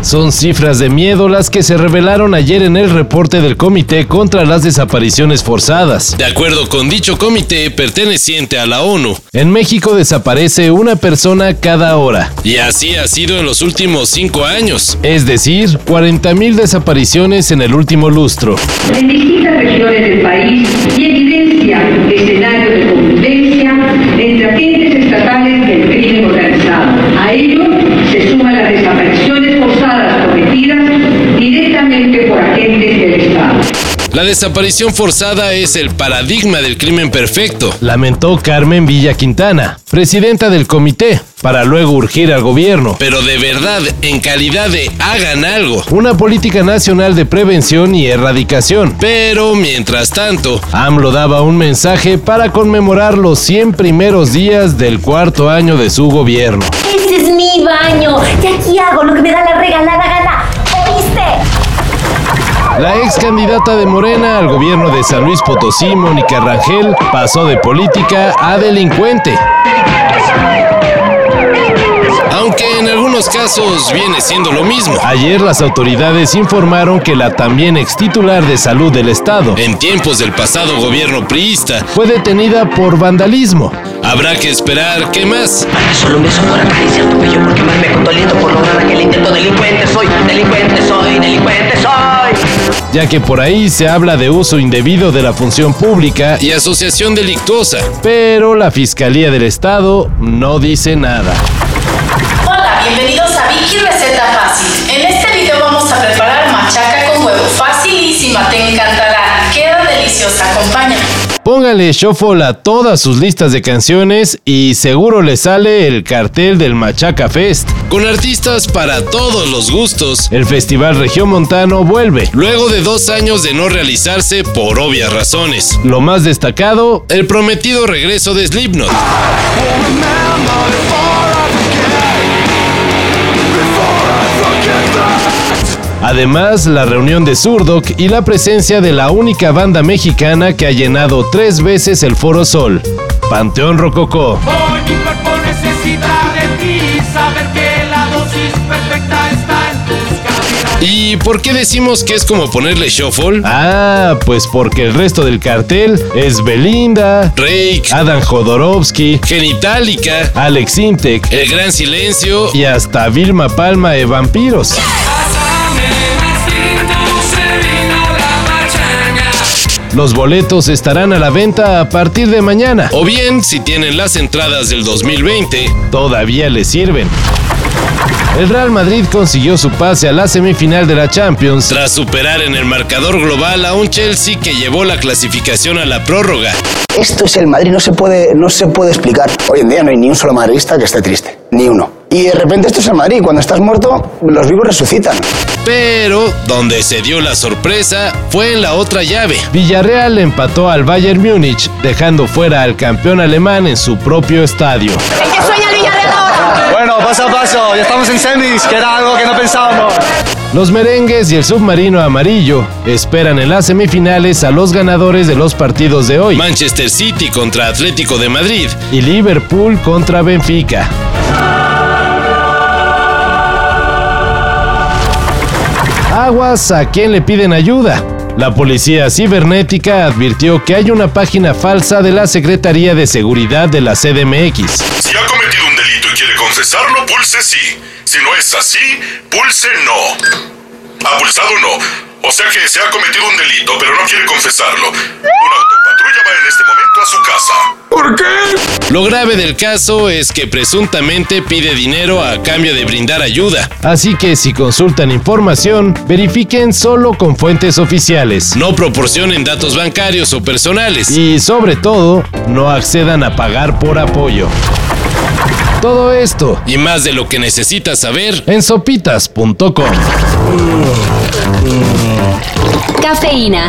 Son cifras de miedo las que se revelaron ayer en el reporte del Comité contra las Desapariciones Forzadas. De acuerdo con dicho comité perteneciente a la ONU, En México desaparece una persona cada hora, y así ha sido en los últimos cinco años. es decir, 40.000 desapariciones en el último lustro. en distintas regiones del país y evidencia escenarios de convivencia entre agentes estatales del crimen organizado. A ello se suman las desapariciones forzadas cometidas directamente del Estado. La desaparición forzada es el paradigma del crimen perfecto. Lamentó Carmen Villa Quintana, presidenta del comité, para luego urgir al gobierno. Pero de verdad, en calidad de hagan algo. Una política nacional de prevención y erradicación. Pero mientras tanto, AMLO daba un mensaje para conmemorar los 100 primeros días del cuarto año de su gobierno. Ese es mi baño. Y aquí hago lo que me da la regalada gana. La ex candidata de Morena al gobierno de San Luis Potosí, Mónica Rangel, pasó de política a delincuente. aunque en algunos casos viene siendo lo mismo. Ayer las autoridades informaron que la también ex titular de salud del estado En tiempos del pasado gobierno priista, fue detenida por vandalismo. habrá que esperar qué más. Solo me porque más me condoliento por ya que por ahí se habla de uso indebido de la función pública, Y asociación delictuosa. pero la Fiscalía del Estado no dice nada. Hola, bienvenidos a Vicky Receta Fácil. En este video vamos a preparar machaca con huevo. Facilísima, te encantará. Queda deliciosa, acompáñame. Póngale shuffle a todas sus listas de canciones y seguro le sale el cartel del Machaca Fest. Con artistas para todos los gustos. El Festival Regiomontano vuelve. Luego de dos años de no realizarse por obvias razones. Lo más destacado, El prometido regreso de Slipknot. Además la reunión de Zurdok y la presencia de la única banda mexicana que ha llenado tres veces el Foro Sol, Panteón Rococó. Hoy mi cuerpo necesita de ti, saber que la dosis perfecta está en tus caderas. ¿Y por qué decimos que es como ponerle shuffle? Ah, pues porque el resto del cartel es Belinda, Rake, Adam Jodorowsky, Genitalica, Alex Intec El Gran Silencio. y hasta Vilma Palma de Vampiros. Los boletos estarán a la venta a partir de mañana. O bien, si tienen las entradas del 2020, Todavía les sirven. El Real Madrid consiguió su pase a la semifinal de la Champions tras superar en el marcador global a un Chelsea que llevó la clasificación a la prórroga. Esto es el Madrid, no se puede, no se puede explicar. Hoy en día no hay ni un solo madridista que esté triste, ni uno. Y de repente esto es el Madrid, cuando estás muerto, los vivos resucitan. Pero donde se dio la sorpresa fue en la otra llave. Villarreal empató al Bayern Múnich, dejando fuera al campeón alemán en su propio estadio. ¿En qué sueña el Villarreal ahora? Bueno, paso a paso, ya estamos en semis, que era algo que no pensábamos. Los merengues y el submarino amarillo esperan en las semifinales a los ganadores de los partidos de hoy Manchester City contra Atlético de Madrid. y Liverpool contra Benfica. Aguas a quien le piden ayuda. La policía cibernética advirtió que hay una página falsa de la Secretaría de Seguridad de la CDMX. Si ha cometido un delito y quiere confesarlo, pulse sí. Si no es así, pulse no. Ha pulsado no. O sea que se ha cometido un delito, pero no quiere confesarlo. Una autopatrulla va en este momento a su casa. ¿Por qué? Lo grave del caso es que presuntamente pide dinero a cambio de brindar ayuda. Así que si consultan información, verifiquen solo con fuentes oficiales. No proporcionen datos bancarios o personales. Y sobre todo, no accedan a pagar por apoyo. Todo esto Y más de lo que necesitas saber, en sopitas.com. Cafeína.